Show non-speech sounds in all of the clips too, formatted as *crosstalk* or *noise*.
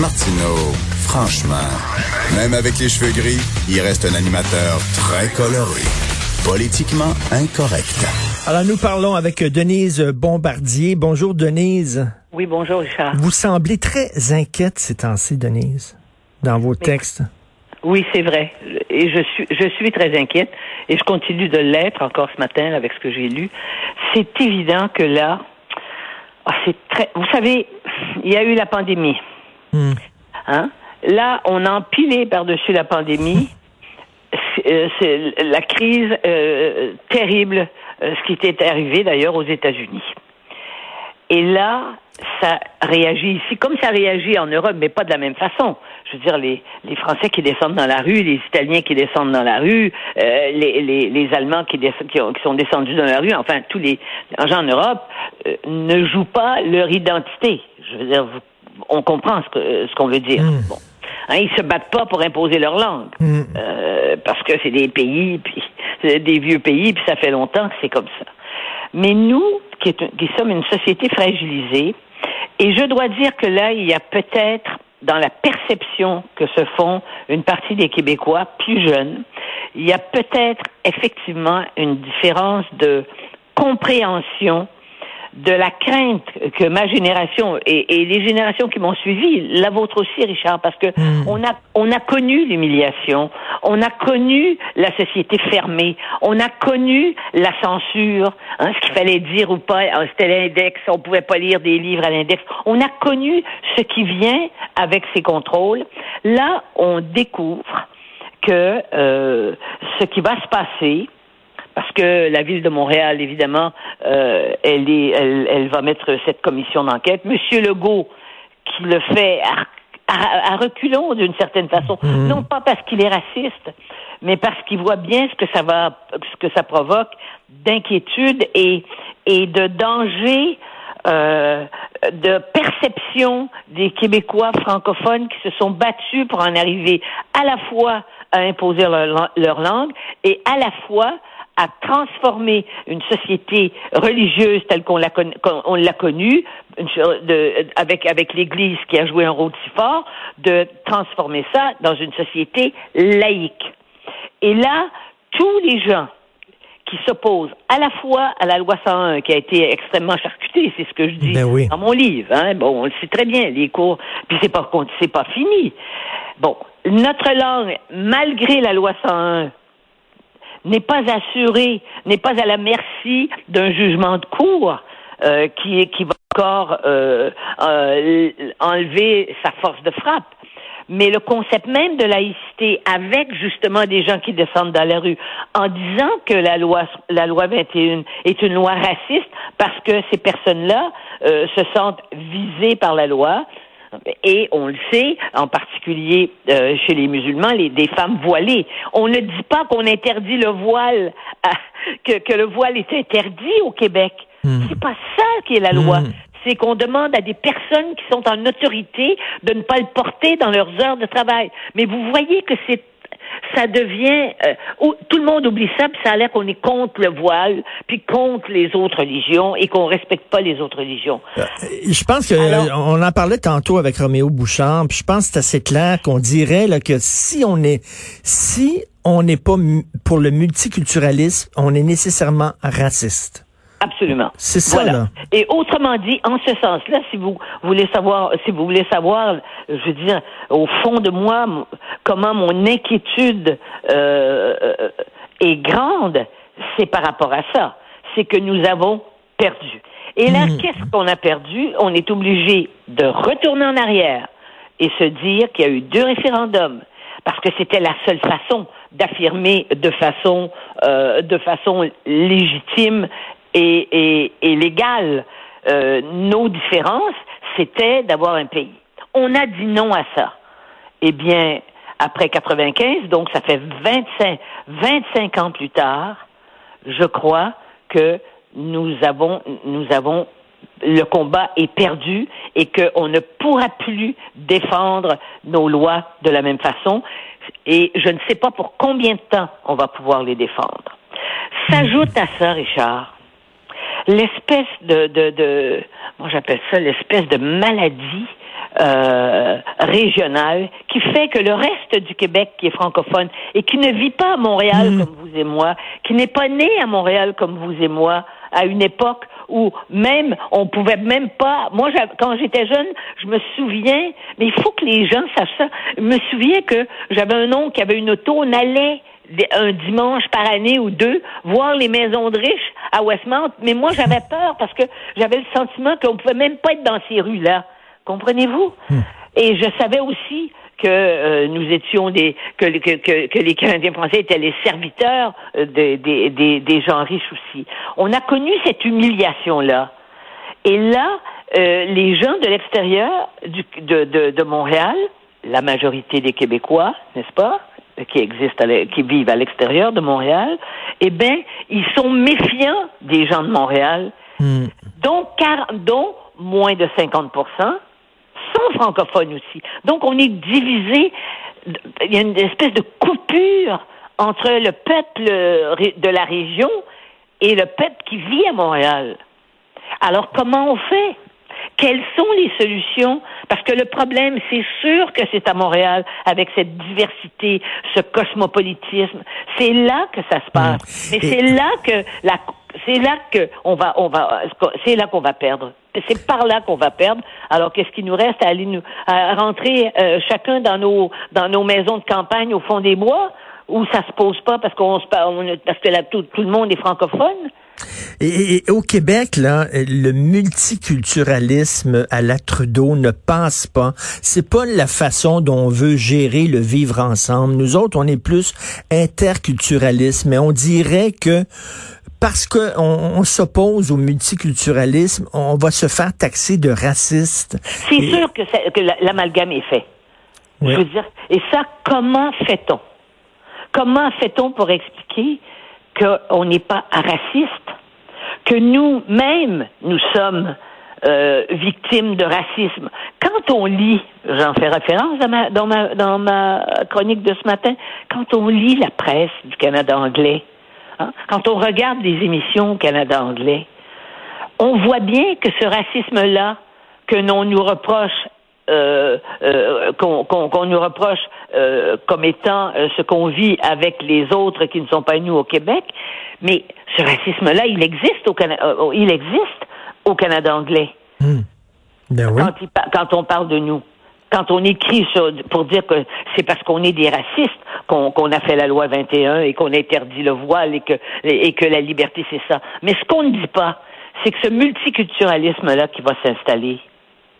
Martineau, franchement, même avec les cheveux gris, il reste un animateur très coloré. Politiquement incorrect. Alors nous parlons avec Denise Bombardier. Bonjour Denise. Oui, bonjour Richard. Vous semblez très inquiète ces temps-ci, Denise, dans vos textes. Oui, c'est vrai. Et je suis, je suis très inquiète et je continue de l'être encore ce matin avec ce que j'ai lu. C'est évident que là, ah, c'est très. Vous savez, il y a eu la pandémie. Hmm. Hein? Là, on a empilé par-dessus la pandémie *laughs* euh, c'est la crise euh, terrible, euh, ce qui était arrivé d'ailleurs aux États-Unis. Et là, ça réagit ici, comme ça réagit en Europe, mais pas de la même façon. Je veux dire, les, les Français qui descendent dans la rue, les Italiens qui descendent dans la rue, euh, les, les, les Allemands qui, descendent, qui, ont- qui sont descendus dans la rue, enfin, tous les gens en Europe euh, ne jouent pas leur identité. Je veux dire, vous- on comprend ce que- ce qu'on veut dire. Mm. Bon. Hein, ils se battent pas pour imposer leur langue. Mm. Euh, parce que c'est des pays, *laughs* puis des vieux pays, puis ça fait longtemps que c'est comme ça. Mais nous, qui, est qui sommes une société fragilisée, et je dois dire que là, il y a peut-être, dans la perception que se font une partie des Québécois plus jeunes, il y a peut-être effectivement une différence de compréhension de la crainte que ma génération et, et les générations qui m'ont suivi, la vôtre aussi, Richard, parce que Mm. on a on a connu l'humiliation, on a connu la société fermée, on a connu la censure, hein, ce qu'il fallait dire ou pas, hein, c'était l'index, on pouvait pas lire des livres à l'index. On a connu ce qui vient avec ces contrôles. Là, on découvre que euh, ce qui va se passer, parce que la ville de Montréal, évidemment, euh, elle, est, elle, elle va mettre cette commission d'enquête. Monsieur Legault, qui le fait à, à- à reculons d'une certaine façon, non pas parce qu'il est raciste, mais parce qu'il voit bien ce que ça va, ce que ça provoque d'inquiétude et, et de danger. euh, de perception des Québécois francophones qui se sont battus pour en arriver à la fois à imposer leur, leur langue et à la fois à transformer une société religieuse telle qu'on l'a con- qu'on- on l'a connue, avec avec l'Église qui a joué un rôle si fort, de transformer ça dans une société laïque. Et là, tous les gens qui s'opposent à la fois à la loi 101 qui a été extrêmement charcutée, c'est ce que je dis Ben oui. dans mon livre. Hein? Bon, on le sait très bien, les cours, puis c'est pas c'est pas fini. Bon, notre langue, malgré la loi 101, n'est pas assurée, n'est pas à la merci d'un jugement de cour euh, qui, qui va encore euh, euh, enlever sa force de frappe. Mais le concept même de laïcité, avec justement des gens qui descendent dans la rue, en disant que la loi, la loi 21 est une loi raciste parce que ces personnes-là euh, se sentent visées par la loi, et on le sait, en particulier euh, chez les musulmans, les, des femmes voilées. On ne dit pas qu'on interdit le voile, à- que, que le voile est interdit au Québec. C'est pas ça qui est la loi. Mm. C'est qu'on demande à des personnes qui sont en autorité de ne pas le porter dans leurs heures de travail. Mais vous voyez que c'est ça devient euh, tout le monde oublie ça puis ça a l'air qu'on est contre le voile puis contre les autres religions et qu'on respecte pas les autres religions. Je pense que Alors- euh, on en parlait tantôt avec Roméo Bouchard, puis je pense que c'est assez clair qu'on dirait là, que si on est si on n'est pas pour le multiculturalisme, on est nécessairement raciste. Absolument. C'est ça, Voilà. là. Et autrement dit, en ce sens-là, si vous voulez savoir, si vous voulez savoir, je veux dire, au fond de moi, comment mon inquiétude euh, euh, est grande, c'est par rapport à ça. C'est que nous avons perdu. Et là, qu'est-ce qu'on a perdu? On est obligé de retourner en arrière et se dire qu'il y a eu deux référendums parce que c'était la seule façon d'affirmer de façon euh, de façon légitime et, et, et légale euh, nos différences c'était d'avoir un pays. On a dit non à ça. Eh bien, après 95, donc ça fait 25, 25 ans plus tard, je crois que nous avons, nous avons le combat est perdu et qu'on ne pourra plus défendre nos lois de la même façon. Et je ne sais pas pour combien de temps on va pouvoir les défendre. S'ajoute à ça, Richard, l'espèce de, de, de moi j'appelle ça l'espèce de maladie euh, régionale qui fait que le reste du Québec qui est francophone et qui ne vit pas à Montréal Mm. comme vous et moi, qui n'est pas né à Montréal comme vous et moi, à une époque où même on pouvait même pas. Moi, quand j'étais jeune, je me souviens, mais il faut que les gens sachent ça. Je me souviens que j'avais un oncle qui avait une auto, on allait un dimanche par année ou deux voir les maisons de riches à Westmount, mais moi j'avais peur parce que j'avais le sentiment qu'on pouvait même pas être dans ces rues-là. Comprenez-vous? Et je savais aussi que euh, nous étions des que, que, que, que les Canadiens français étaient les serviteurs euh, des, des, des, des gens riches aussi. On a connu cette humiliation là. Et là, euh, les gens de l'extérieur de, de, de Montréal, la majorité des Québécois, n'est-ce pas, qui existent, à qui vivent à l'extérieur de Montréal, eh bien, ils sont méfiants des gens de Montréal, Hmm. dont, quar- dont moins de 50 francophones aussi. Donc, on est divisé. Il y a une espèce de coupure entre le peuple euh, de la région et le peuple qui vit à Montréal. Alors, comment on fait? Quelles sont les solutions? Parce que le problème, c'est sûr que c'est à Montréal, avec cette diversité, ce cosmopolitisme. C'est là que ça se passe. Mais Et- c'est là que la, c'est là que on va, on va, c'est là qu'on va perdre. C'est par là qu'on va perdre. Alors, qu'est-ce qui nous reste à aller nous, à rentrer euh, chacun dans nos, dans nos maisons de campagne au fond des bois, où ça se pose pas parce qu'on se, on- parce que là, tout, tout le monde est francophone? Et, et- au Québec, là, le multiculturalisme à la Trudeau ne passe pas. C'est pas la façon dont on veut gérer le vivre ensemble. Nous autres, on est plus interculturalisme, mais on dirait que parce qu'on on, s'oppose au multiculturalisme, on va se faire taxer de raciste. C'est Et- sûr que, l'amalgame est fait. Je veux dire, et ça, comment fait-on? Comment fait-on pour expliquer qu'on n'est pas raciste, que nous-mêmes, nous sommes euh, victimes de racisme? Quand on lit, j'en fais référence dans ma, dans, ma, chronique de ce matin, quand on lit la presse du Canada anglais, hein, quand on regarde les émissions au Canada anglais, on voit bien que ce racisme-là, que l'on nous reproche, euh, euh, qu'on nous reproche euh, comme étant ce qu'on vit avec les autres qui ne sont pas nous au Québec, mais ce racisme-là, il existe au Canada, il existe au Canada anglais Ben oui. quand, il pa- quand on parle de nous. Quand on écrit sur, pour dire que c'est parce qu'on est des racistes qu'on qu'on a fait la loi 21 et qu'on interdit le voile et que, et que la liberté, c'est ça. Mais ce qu'on ne dit pas, c'est que ce multiculturalisme-là qui va s'installer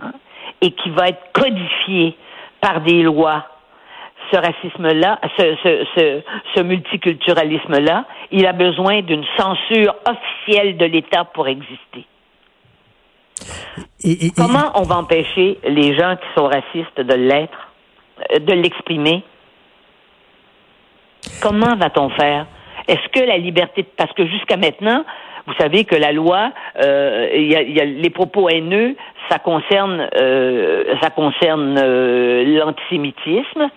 hein, et qui va être codifié par des lois, ce racisme-là, ce, ce, ce, ce multiculturalisme-là, il a besoin d'une censure officielle de l'État pour exister. Et- et- et- Comment on va empêcher les gens qui sont racistes de l'être, euh, de l'exprimer? Comment va-t-on faire? Est-ce que la liberté, parce que jusqu'à maintenant, vous savez que la loi, euh, y, a, y a les propos haineux, ça concerne, euh, ça concerne euh, l'antisémitisme,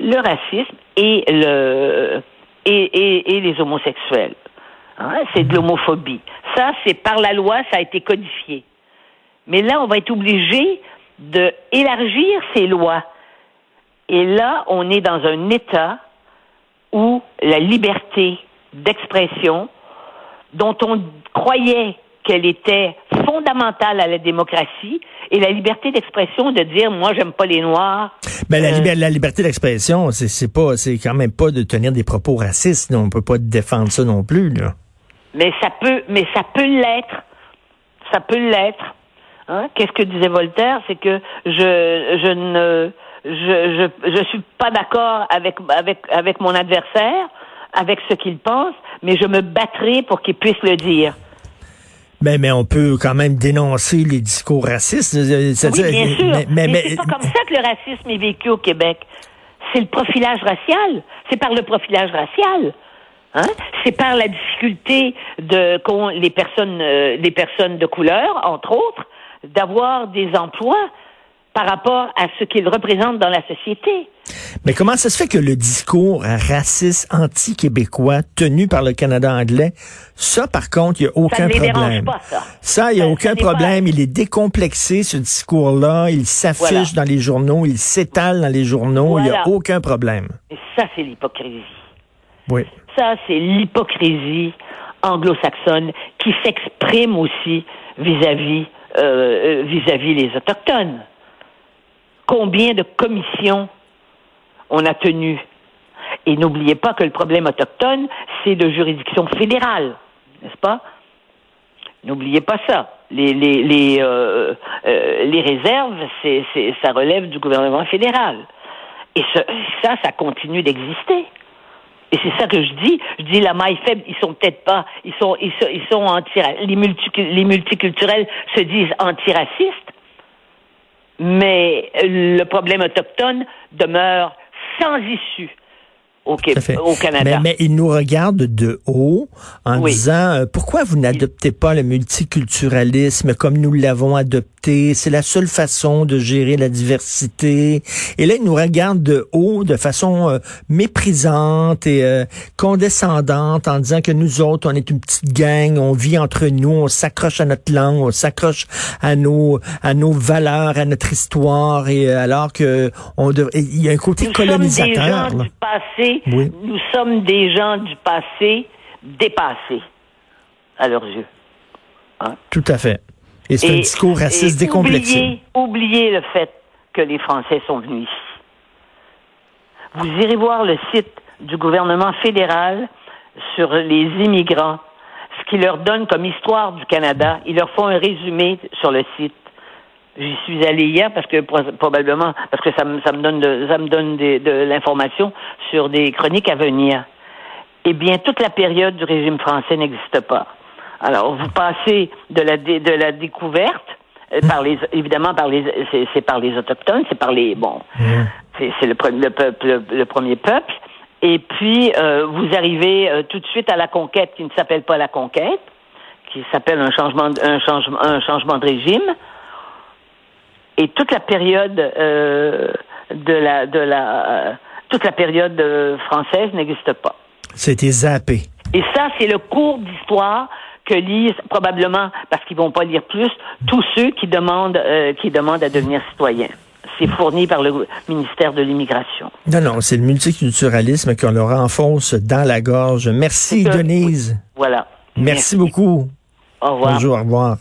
le racisme et le et, et, et les homosexuels. Hein, C'est de l'homophobie. Ça, c'est par la loi, ça a été codifié. Mais là, on va être obligé de élargir ces lois. Et là, on est dans un État où la liberté d'expression, dont on croyait qu'elle était fondamentale à la démocratie, et la liberté d'expression de dire, moi, j'aime pas les Noirs. Ben, la, Euh, la liberté d'expression, c'est c'est pas, c'est quand même pas de tenir des propos racistes. On peut pas défendre ça non plus, là. Mais ça peut, mais ça peut l'être. Ça peut l'être. Hein? Qu'est-ce que disait Voltaire? C'est que je, je ne, je, je, je suis pas d'accord avec, avec, avec mon adversaire, avec ce qu'il pense, mais je me battrai pour qu'il puisse le dire. Mais, mais on peut quand même dénoncer les discours racistes. Oui, bien sûr. mais- Mais, mais- c'est pas comme ça que le racisme est vécu au Québec. C'est le profilage racial. C'est par le profilage racial. Hein? C'est par la difficulté de qu'ont les personnes, euh, les personnes de couleur, entre autres, d'avoir des emplois par rapport à ce qu'ils représentent dans la société. Mais comment ça se fait que le discours raciste anti-québécois tenu par le Canada anglais, ça, par contre, il n'y a aucun ça ne les dérange problème. pas, ça. Ça, il n'y a Ça- aucun pas- problème. Il est décomplexé, ce discours-là. Il s'affiche Voilà. dans les journaux. Il s'étale dans les journaux. Il n'y a aucun problème. Et ça, c'est l'hypocrisie. Oui. Ça, c'est l'hypocrisie anglo-saxonne qui s'exprime aussi vis-à-vis euh, euh, vis-à-vis les autochtones. Combien de commissions on a tenues Et n'oubliez pas que le problème autochtone, c'est de juridiction fédérale, n'est-ce pas? N'oubliez pas ça. Les, les, les, euh, euh, les réserves, ça relève du gouvernement fédéral. Et ça, ça continue d'exister. Et c'est ça que je dis. Je dis la maille faible, ils sont peut-être pas, ils sont, ils sont, anti, les, les multiculturels se disent antiracistes, mais le problème autochtone demeure sans issue au, Qué- Tout à fait. au Canada. Mais, mais ils nous regardent de haut en Oui. disant euh, pourquoi vous n'adoptez pas le multiculturalisme comme nous l'avons adopté? C'est la seule façon de gérer la diversité. Et là, ils nous regardent de haut de façon euh, méprisante et euh, condescendante en disant que nous autres, on est une petite gang, on vit entre nous, on s'accroche à notre langue, on s'accroche à nos à nos valeurs, à notre histoire. Et euh, alors que on il y a un côté nous sommes des colonisateur. gens là. du passé. Oui. Nous sommes des gens du passé dépassés à leurs yeux. Tout à fait. Et c'est un discours raciste décomplexé. Oubliez, oubliez le fait que les Français sont venus ici. Vous irez voir le site du gouvernement fédéral sur les immigrants, ce qui leur donne comme histoire du Canada. Ils leur font un résumé sur le site. J'y suis allé hier parce que pro- probablement parce que ça me, ça me donne de, ça me donne des- de l'information sur des chroniques à venir. Eh bien, toute la période du régime français n'existe pas. Alors, vous passez de la dé- de la découverte euh, par les évidemment par les c'est c'est par les autochtones, c'est par les bon, c'est c'est le, le peuple le, le premier peuple. Et puis euh, vous arrivez euh, tout de suite à la conquête qui ne s'appelle pas la conquête, qui s'appelle un changement un changement un changement de régime. Et toute la période euh, de la de la euh, toute la période euh, française n'existe pas. C'était zappé. Et ça, c'est le cours d'histoire que lisent probablement, parce qu'ils vont pas lire plus, tous ceux qui demandent, euh, qui demandent à devenir citoyens. C'est fourni par le ministère de l'Immigration. Non, non, c'est le multiculturalisme qu'on leur enfonce dans la gorge. Merci. Denise. Voilà. Merci beaucoup. Au revoir. Bonjour, au revoir.